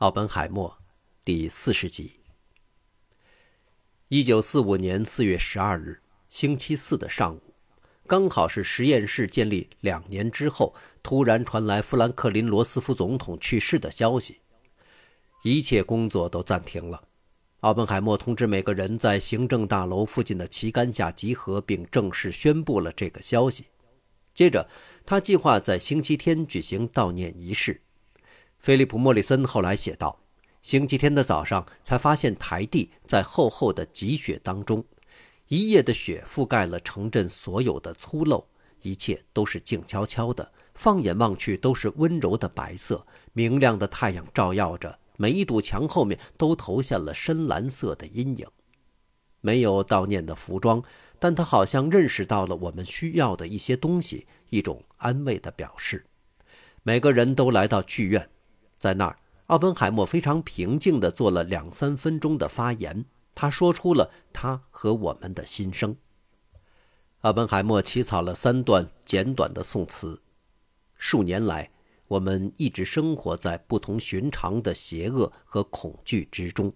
奥本海默，第四十集。一九四五年四月十二日，星期四的上午，刚好是实验室建立两年之后，突然传来富兰克林·罗斯福总统去世的消息，一切工作都暂停了。奥本海默通知每个人在行政大楼附近的旗杆下集合，并正式宣布了这个消息。接着，他计划在星期天举行悼念仪式。菲利普·莫里森后来写道：“星期天的早上，才发现台地在厚厚的积雪当中，一夜的雪覆盖了城镇所有的粗陋，一切都是静悄悄的。放眼望去，都是温柔的白色。明亮的太阳照耀着，每一堵墙后面都投下了深蓝色的阴影。没有悼念的服装，但他好像认识到了我们需要的一些东西，一种安慰的表示。每个人都来到剧院。”在那儿，奥本海默非常平静地做了两三分钟的发言。他说出了他和我们的心声。奥本海默起草了三段简短的宋词。数年来，我们一直生活在不同寻常的邪恶和恐惧之中。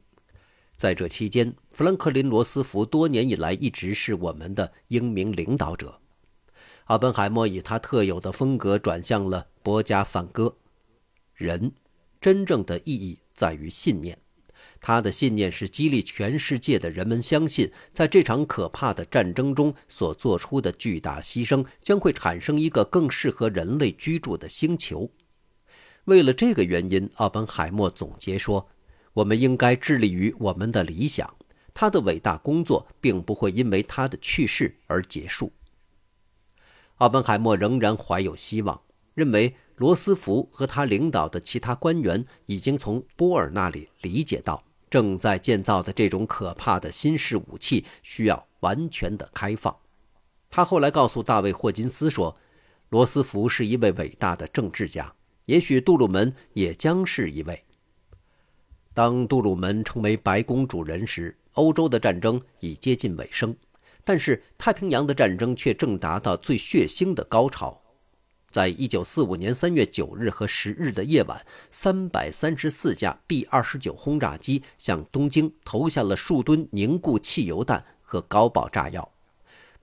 在这期间，富兰克林·罗斯福多年以来一直是我们的英明领导者。奥本海默以他特有的风格转向了博加梵歌。人。真正的意义在于信念，他的信念是激励全世界的人们相信，在这场可怕的战争中所做出的巨大牺牲将会产生一个更适合人类居住的星球。为了这个原因，奥本海默总结说：“我们应该致力于我们的理想。他的伟大工作并不会因为他的去世而结束。”奥本海默仍然怀有希望，认为。罗斯福和他领导的其他官员已经从波尔那里理解到，正在建造的这种可怕的新式武器需要完全的开放。他后来告诉大卫·霍金斯说：“罗斯福是一位伟大的政治家，也许杜鲁门也将是一位。”当杜鲁门成为白宫主人时，欧洲的战争已接近尾声，但是太平洋的战争却正达到最血腥的高潮。在一九四五年三月九日和十日的夜晚，三百三十四架 B 二十九轰炸机向东京投下了数吨凝固汽油弹和高爆炸药。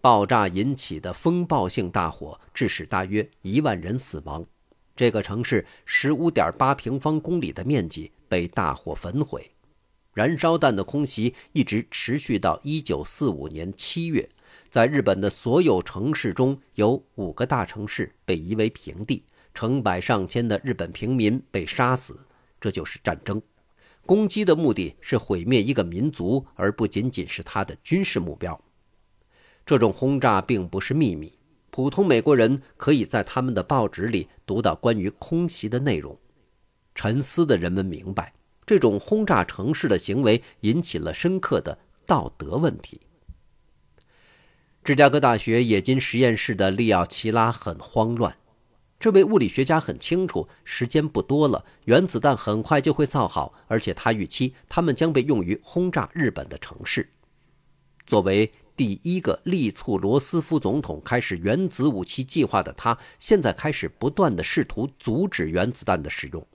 爆炸引起的风暴性大火致使大约一万人死亡。这个城市十五点八平方公里的面积被大火焚毁。燃烧弹的空袭一直持续到一九四五年七月。在日本的所有城市中，有五个大城市被夷为平地，成百上千的日本平民被杀死。这就是战争。攻击的目的是毁灭一个民族，而不仅仅是他的军事目标。这种轰炸并不是秘密，普通美国人可以在他们的报纸里读到关于空袭的内容。沉思的人们明白，这种轰炸城市的行为引起了深刻的道德问题。芝加哥大学冶金实验室的利奥·齐拉很慌乱。这位物理学家很清楚，时间不多了，原子弹很快就会造好，而且他预期他们将被用于轰炸日本的城市。作为第一个力促罗斯福总统开始原子武器计划的他，现在开始不断的试图阻止原子弹的使用。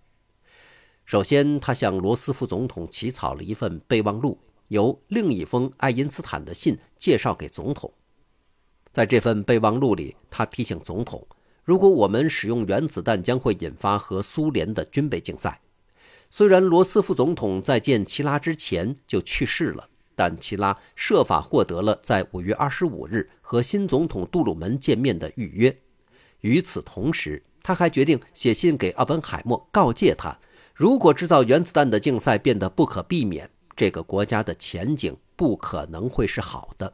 首先，他向罗斯福总统起草了一份备忘录，由另一封爱因斯坦的信介绍给总统。在这份备忘录里，他提醒总统：如果我们使用原子弹，将会引发和苏联的军备竞赛。虽然罗斯福总统在见齐拉之前就去世了，但齐拉设法获得了在五月二十五日和新总统杜鲁门见面的预约。与此同时，他还决定写信给奥本海默，告诫他：如果制造原子弹的竞赛变得不可避免，这个国家的前景不可能会是好的。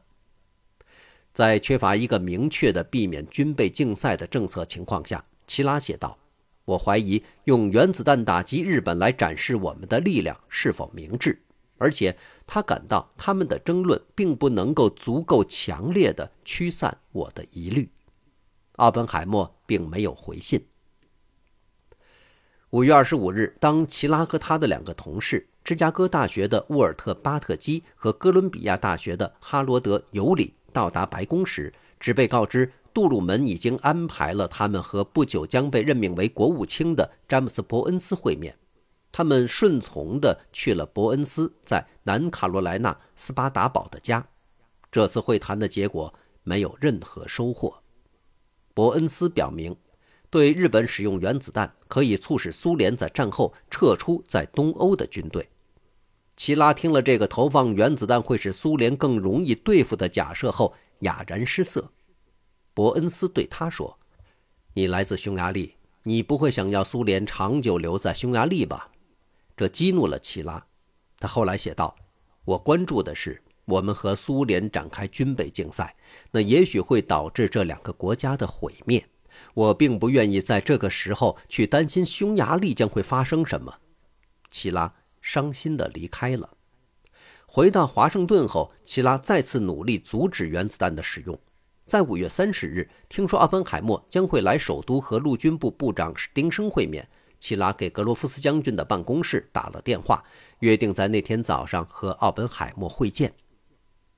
在缺乏一个明确的避免军备竞赛的政策情况下，齐拉写道：“我怀疑用原子弹打击日本来展示我们的力量是否明智，而且他感到他们的争论并不能够足够强烈的驱散我的疑虑。”奥本海默并没有回信。五月二十五日，当齐拉和他的两个同事——芝加哥大学的沃尔特·巴特基和哥伦比亚大学的哈罗德·尤里。到达白宫时，只被告知杜鲁门已经安排了他们和不久将被任命为国务卿的詹姆斯·伯恩斯会面。他们顺从地去了伯恩斯在南卡罗来纳斯巴达堡的家。这次会谈的结果没有任何收获。伯恩斯表明，对日本使用原子弹可以促使苏联在战后撤出在东欧的军队。齐拉听了这个投放原子弹会使苏联更容易对付的假设后，哑然失色。伯恩斯对他说：“你来自匈牙利，你不会想要苏联长久留在匈牙利吧？”这激怒了齐拉。他后来写道：“我关注的是，我们和苏联展开军备竞赛，那也许会导致这两个国家的毁灭。我并不愿意在这个时候去担心匈牙利将会发生什么。”齐拉。伤心地离开了。回到华盛顿后，齐拉再次努力阻止原子弹的使用。在五月三十日，听说奥本海默将会来首都和陆军部部长史丁生会面，齐拉给格罗夫斯将军的办公室打了电话，约定在那天早上和奥本海默会见。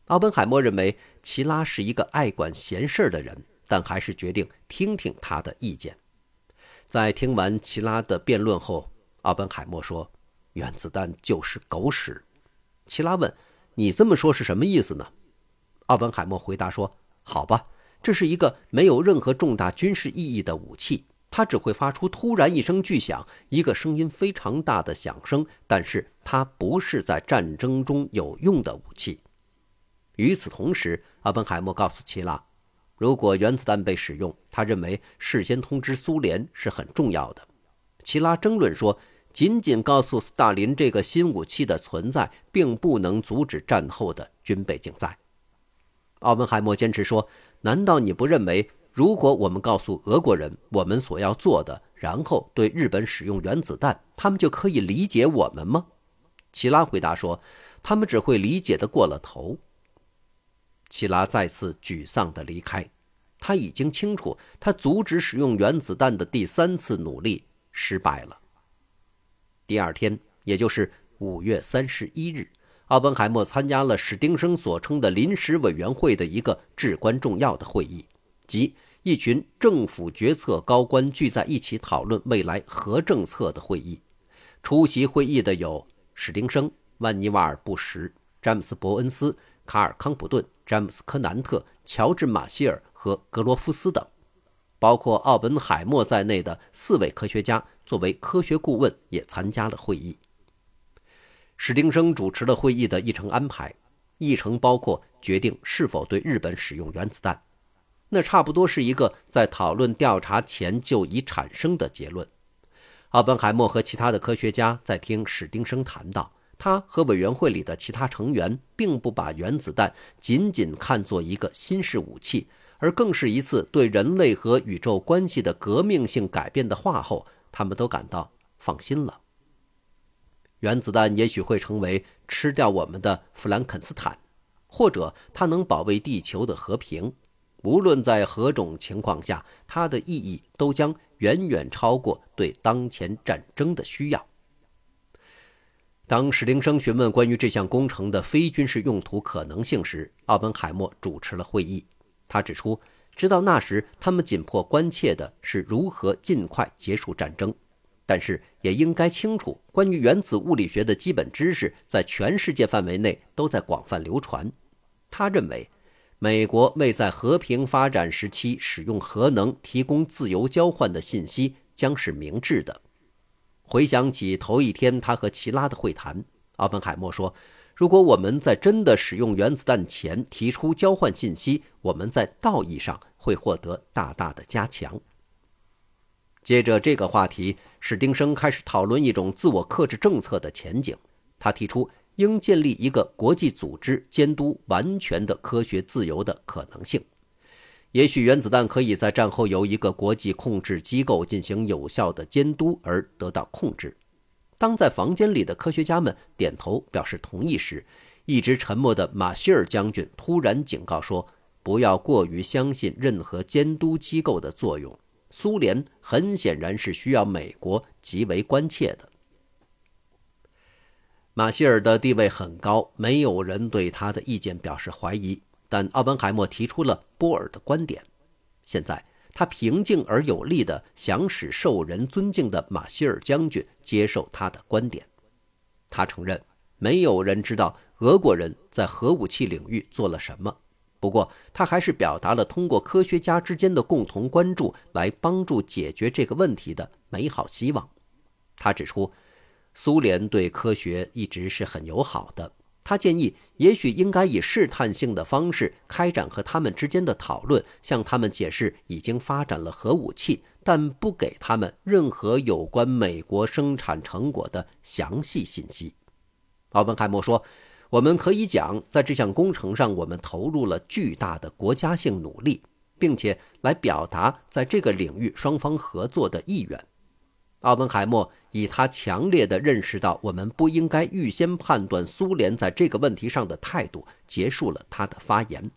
奥本海默认为齐拉是一个爱管闲事的人，但还是决定听听他的意见。在听完齐拉的辩论后，奥本海默说。原子弹就是狗屎，齐拉问：“你这么说是什么意思呢？”奥本海默回答说：“好吧，这是一个没有任何重大军事意义的武器，它只会发出突然一声巨响，一个声音非常大的响声，但是它不是在战争中有用的武器。”与此同时，奥本海默告诉齐拉：“如果原子弹被使用，他认为事先通知苏联是很重要的。”齐拉争论说。仅仅告诉斯大林这个新武器的存在，并不能阻止战后的军备竞赛。奥本海默坚持说：“难道你不认为，如果我们告诉俄国人我们所要做的，然后对日本使用原子弹，他们就可以理解我们吗？”齐拉回答说：“他们只会理解的过了头。”齐拉再次沮丧地离开。他已经清楚，他阻止使用原子弹的第三次努力失败了。第二天，也就是五月三十一日，奥本海默参加了史丁生所称的临时委员会的一个至关重要的会议，即一群政府决策高官聚在一起讨论未来核政策的会议。出席会议的有史丁生、万尼瓦尔·布什、詹姆斯·伯恩斯、卡尔·康普顿、詹姆斯·科南特、乔治·马歇尔和格罗夫斯等。包括奥本海默在内的四位科学家作为科学顾问也参加了会议。史丁生主持了会议的议程安排，议程包括决定是否对日本使用原子弹，那差不多是一个在讨论调查前就已产生的结论。奥本海默和其他的科学家在听史丁生谈到，他和委员会里的其他成员并不把原子弹仅仅看作一个新式武器。而更是一次对人类和宇宙关系的革命性改变的话后，他们都感到放心了。原子弹也许会成为吃掉我们的弗兰肯斯坦，或者它能保卫地球的和平。无论在何种情况下，它的意义都将远远超过对当前战争的需要。当史丁生询问关于这项工程的非军事用途可能性时，奥本海默主持了会议。他指出，直到那时，他们紧迫关切的是如何尽快结束战争，但是也应该清楚，关于原子物理学的基本知识在全世界范围内都在广泛流传。他认为，美国为在和平发展时期使用核能提供自由交换的信息将是明智的。回想起头一天他和齐拉的会谈，奥本海默说。如果我们在真的使用原子弹前提出交换信息，我们在道义上会获得大大的加强。接着这个话题，史丁生开始讨论一种自我克制政策的前景。他提出应建立一个国际组织监督完全的科学自由的可能性。也许原子弹可以在战后由一个国际控制机构进行有效的监督而得到控制。当在房间里的科学家们点头表示同意时，一直沉默的马歇尔将军突然警告说：“不要过于相信任何监督机构的作用。苏联很显然是需要美国极为关切的。”马歇尔的地位很高，没有人对他的意见表示怀疑。但奥本海默提出了波尔的观点。现在，他平静而有力地想使受人尊敬的马歇尔将军接受他的观点。他承认，没有人知道俄国人在核武器领域做了什么。不过，他还是表达了通过科学家之间的共同关注来帮助解决这个问题的美好希望。他指出，苏联对科学一直是很友好的。他建议，也许应该以试探性的方式开展和他们之间的讨论，向他们解释已经发展了核武器，但不给他们任何有关美国生产成果的详细信息。奥本海默说。我们可以讲，在这项工程上，我们投入了巨大的国家性努力，并且来表达在这个领域双方合作的意愿。奥本海默以他强烈的认识到我们不应该预先判断苏联在这个问题上的态度，结束了他的发言。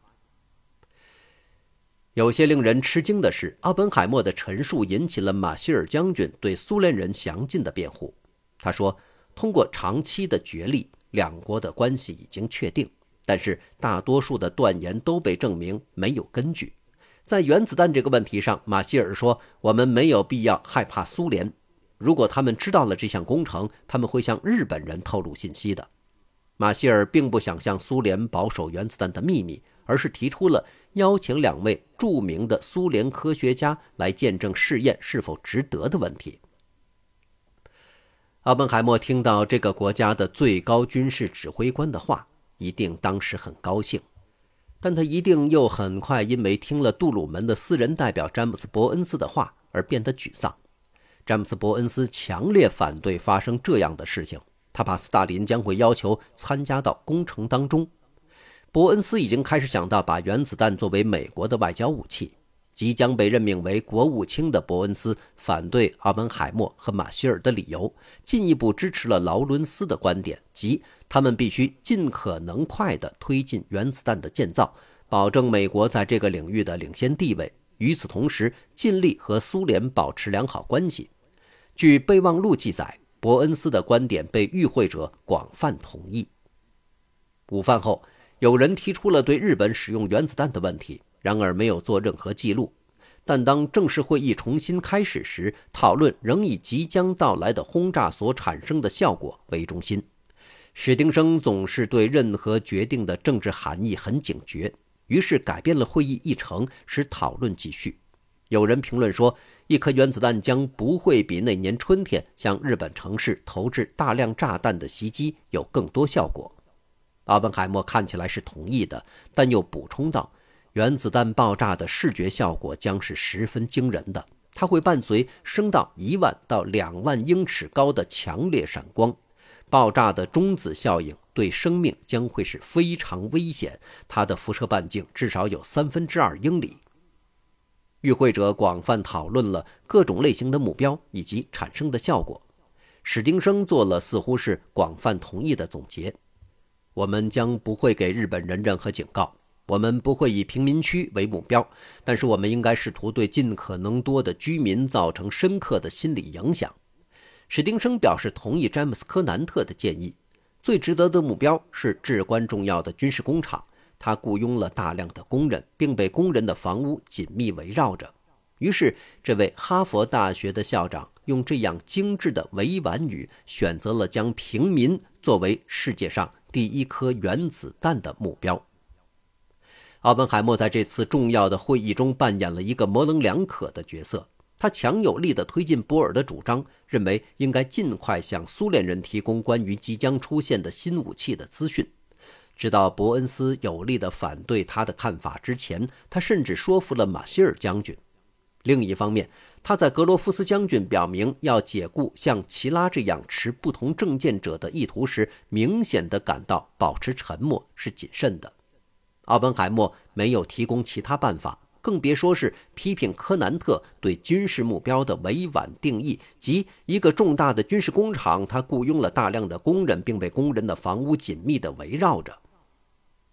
有些令人吃惊的是，奥本海默的陈述引起了马歇尔将军对苏联人详尽的辩护。他说：“通过长期的角力。”两国的关系已经确定，但是大多数的断言都被证明没有根据。在原子弹这个问题上，马歇尔说：“我们没有必要害怕苏联。如果他们知道了这项工程，他们会向日本人透露信息的。”马歇尔并不想向苏联保守原子弹的秘密，而是提出了邀请两位著名的苏联科学家来见证试验是否值得的问题。奥本海默听到这个国家的最高军事指挥官的话，一定当时很高兴，但他一定又很快因为听了杜鲁门的私人代表詹姆斯·伯恩斯的话而变得沮丧。詹姆斯·伯恩斯强烈反对发生这样的事情，他怕斯大林将会要求参加到工程当中。伯恩斯已经开始想到把原子弹作为美国的外交武器。即将被任命为国务卿的伯恩斯反对奥本海默和马歇尔的理由，进一步支持了劳伦斯的观点，即他们必须尽可能快地推进原子弹的建造，保证美国在这个领域的领先地位。与此同时，尽力和苏联保持良好关系。据备忘录记载，伯恩斯的观点被与会者广泛同意。午饭后，有人提出了对日本使用原子弹的问题。然而没有做任何记录，但当正式会议重新开始时，讨论仍以即将到来的轰炸所产生的效果为中心。史丁生总是对任何决定的政治含义很警觉，于是改变了会议议程，使讨论继续。有人评论说，一颗原子弹将不会比那年春天向日本城市投掷大量炸弹的袭击有更多效果。奥本海默看起来是同意的，但又补充道。原子弹爆炸的视觉效果将是十分惊人的，它会伴随升到一万到两万英尺高的强烈闪光。爆炸的中子效应对生命将会是非常危险，它的辐射半径至少有三分之二英里。与会者广泛讨论了各种类型的目标以及产生的效果。史丁生做了似乎是广泛同意的总结：我们将不会给日本人任何警告。我们不会以平民区为目标，但是我们应该试图对尽可能多的居民造成深刻的心理影响。史丁生表示同意詹姆斯·科南特的建议。最值得的目标是至关重要的军事工厂，他雇佣了大量的工人，并被工人的房屋紧密围绕着。于是，这位哈佛大学的校长用这样精致的委婉语，选择了将平民作为世界上第一颗原子弹的目标。奥本海默在这次重要的会议中扮演了一个模棱两可的角色。他强有力地推进波尔的主张，认为应该尽快向苏联人提供关于即将出现的新武器的资讯。直到伯恩斯有力地反对他的看法之前，他甚至说服了马歇尔将军。另一方面，他在格罗夫斯将军表明要解雇像齐拉这样持不同政见者的意图时，明显的感到保持沉默是谨慎的。奥本海默没有提供其他办法，更别说是批评科南特对军事目标的委婉定义，即一个重大的军事工厂，他雇佣了大量的工人，并被工人的房屋紧密地围绕着。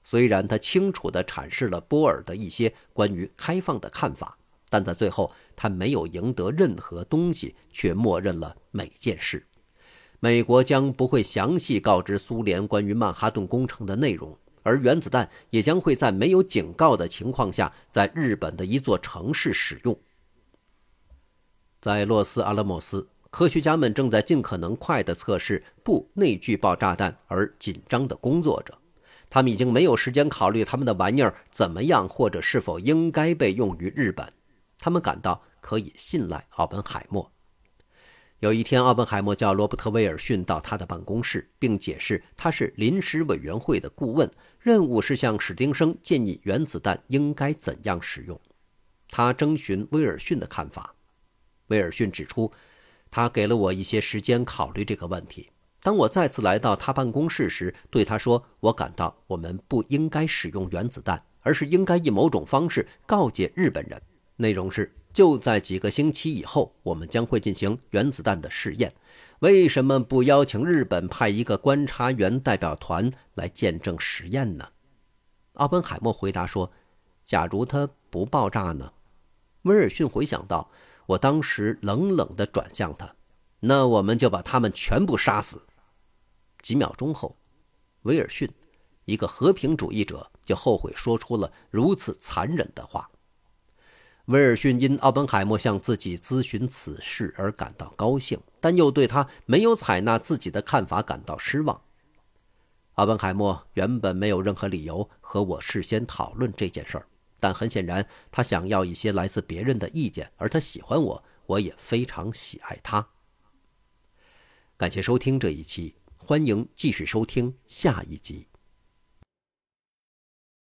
虽然他清楚地阐释了波尔的一些关于开放的看法，但在最后他没有赢得任何东西，却默认了每件事。美国将不会详细告知苏联关于曼哈顿工程的内容。而原子弹也将会在没有警告的情况下，在日本的一座城市使用。在洛斯阿拉莫斯，科学家们正在尽可能快地测试不内聚爆炸弹，而紧张地工作着。他们已经没有时间考虑他们的玩意儿怎么样，或者是否应该被用于日本。他们感到可以信赖奥本海默。有一天，奥本海默叫罗伯特·威尔逊到他的办公室，并解释他是临时委员会的顾问，任务是向史丁生建议原子弹应该怎样使用。他征询威尔逊的看法。威尔逊指出，他给了我一些时间考虑这个问题。当我再次来到他办公室时，对他说：“我感到我们不应该使用原子弹，而是应该以某种方式告诫日本人。内容是：就在几个星期以后，我们将会进行原子弹的试验。为什么不邀请日本派一个观察员代表团来见证实验呢？”奥本海默回答说：“假如它不爆炸呢？”威尔逊回想到，我当时冷冷地转向他：“那我们就把他们全部杀死。”几秒钟后，威尔逊，一个和平主义者，就后悔说出了如此残忍的话。威尔逊因奥本海默向自己咨询此事而感到高兴，但又对他没有采纳自己的看法感到失望。奥本海默原本没有任何理由和我事先讨论这件事儿，但很显然，他想要一些来自别人的意见，而他喜欢我，我也非常喜爱他。感谢收听这一期。欢迎继续收听下一集。